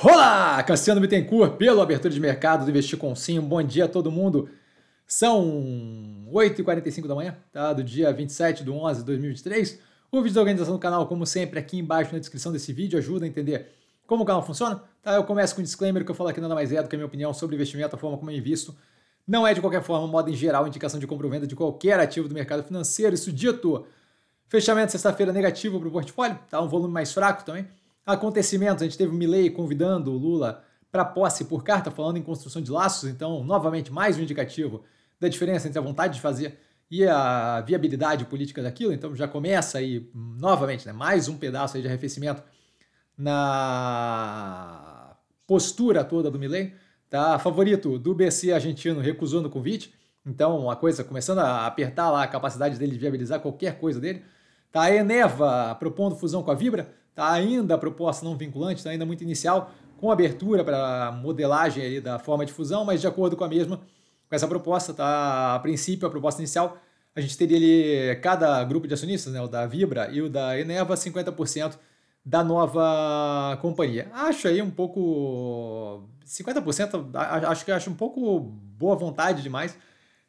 Olá, Cassiano Bittencourt, pelo Abertura de Mercado do Investir com Sim. Bom dia a todo mundo. São 8h45 da manhã, tá? do dia 27 de 11 de 2023. O vídeo da organização do canal, como sempre, aqui embaixo na descrição desse vídeo, ajuda a entender como o canal funciona. Tá? Eu começo com um disclaimer que eu falo aqui nada mais é do que a minha opinião sobre investimento, a forma como eu invisto. Não é de qualquer forma, modo em geral, indicação de compra ou venda de qualquer ativo do mercado financeiro. Isso dito, fechamento sexta-feira negativo para o portfólio, tá? um volume mais fraco também acontecimentos. A gente teve o Milley convidando o Lula para posse por carta, falando em construção de laços. Então, novamente, mais um indicativo da diferença entre a vontade de fazer e a viabilidade política daquilo. Então, já começa aí, novamente, né, mais um pedaço aí de arrefecimento na postura toda do Milley. Tá? Favorito do BC argentino recusando o convite. Então, a coisa começando a apertar lá a capacidade dele de viabilizar qualquer coisa dele. Tá? A Eneva propondo fusão com a Vibra. Está ainda a proposta não vinculante, está ainda muito inicial, com abertura para modelagem da forma de fusão, mas de acordo com a mesma, com essa proposta, tá? A princípio, a proposta inicial, a gente teria ali cada grupo de acionistas, né, o da Vibra e o da Eneva, 50% da nova companhia. Acho aí um pouco 50%, acho que acho um pouco boa vontade demais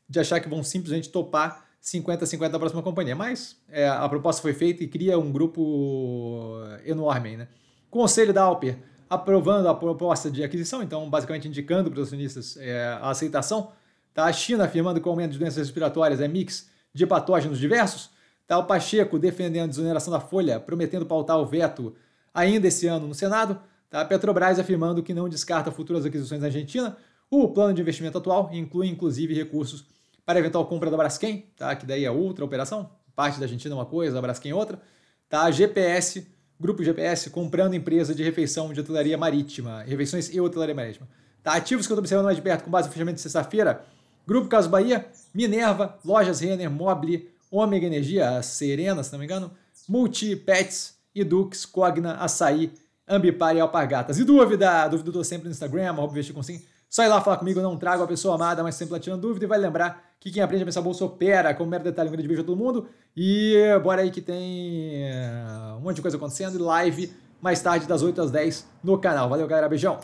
de achar que vão simplesmente topar 50-50 da próxima companhia. Mas é, a proposta foi feita e cria um grupo enorme. Né? Conselho da Alper aprovando a proposta de aquisição, então basicamente indicando para os acionistas é, a aceitação. Tá? A China afirmando que o aumento de doenças respiratórias é mix de patógenos diversos. Tá? O Pacheco defendendo a desoneração da folha, prometendo pautar o veto ainda esse ano no Senado. Tá? A Petrobras afirmando que não descarta futuras aquisições na Argentina. O plano de investimento atual inclui inclusive recursos para eventual compra da Braskem, tá? que daí é outra operação, parte da Argentina é uma coisa, a Braskem é outra. Tá? GPS, Grupo GPS, comprando empresa de refeição de hotelaria marítima, refeições e hotelaria marítima. Tá? Ativos que eu estou observando mais de perto com base no fechamento de sexta-feira, Grupo Caso Bahia, Minerva, Lojas Renner, Mobile, Ômega Energia, Serena, se não me engano, Multi, Pets, Edux, Cogna, Açaí, Ambipar e Alpargatas. E dúvida? Dúvida eu tô sempre no Instagram, arroba investir com sim. Só ir lá falar comigo, não trago a pessoa amada, mas sempre tirando dúvida e vai lembrar que quem aprende a pensar bolsa opera, como mero detalhe, um grande beijo a todo mundo. E bora aí que tem eh, um monte de coisa acontecendo e live mais tarde das 8 às 10 no canal. Valeu, galera, beijão!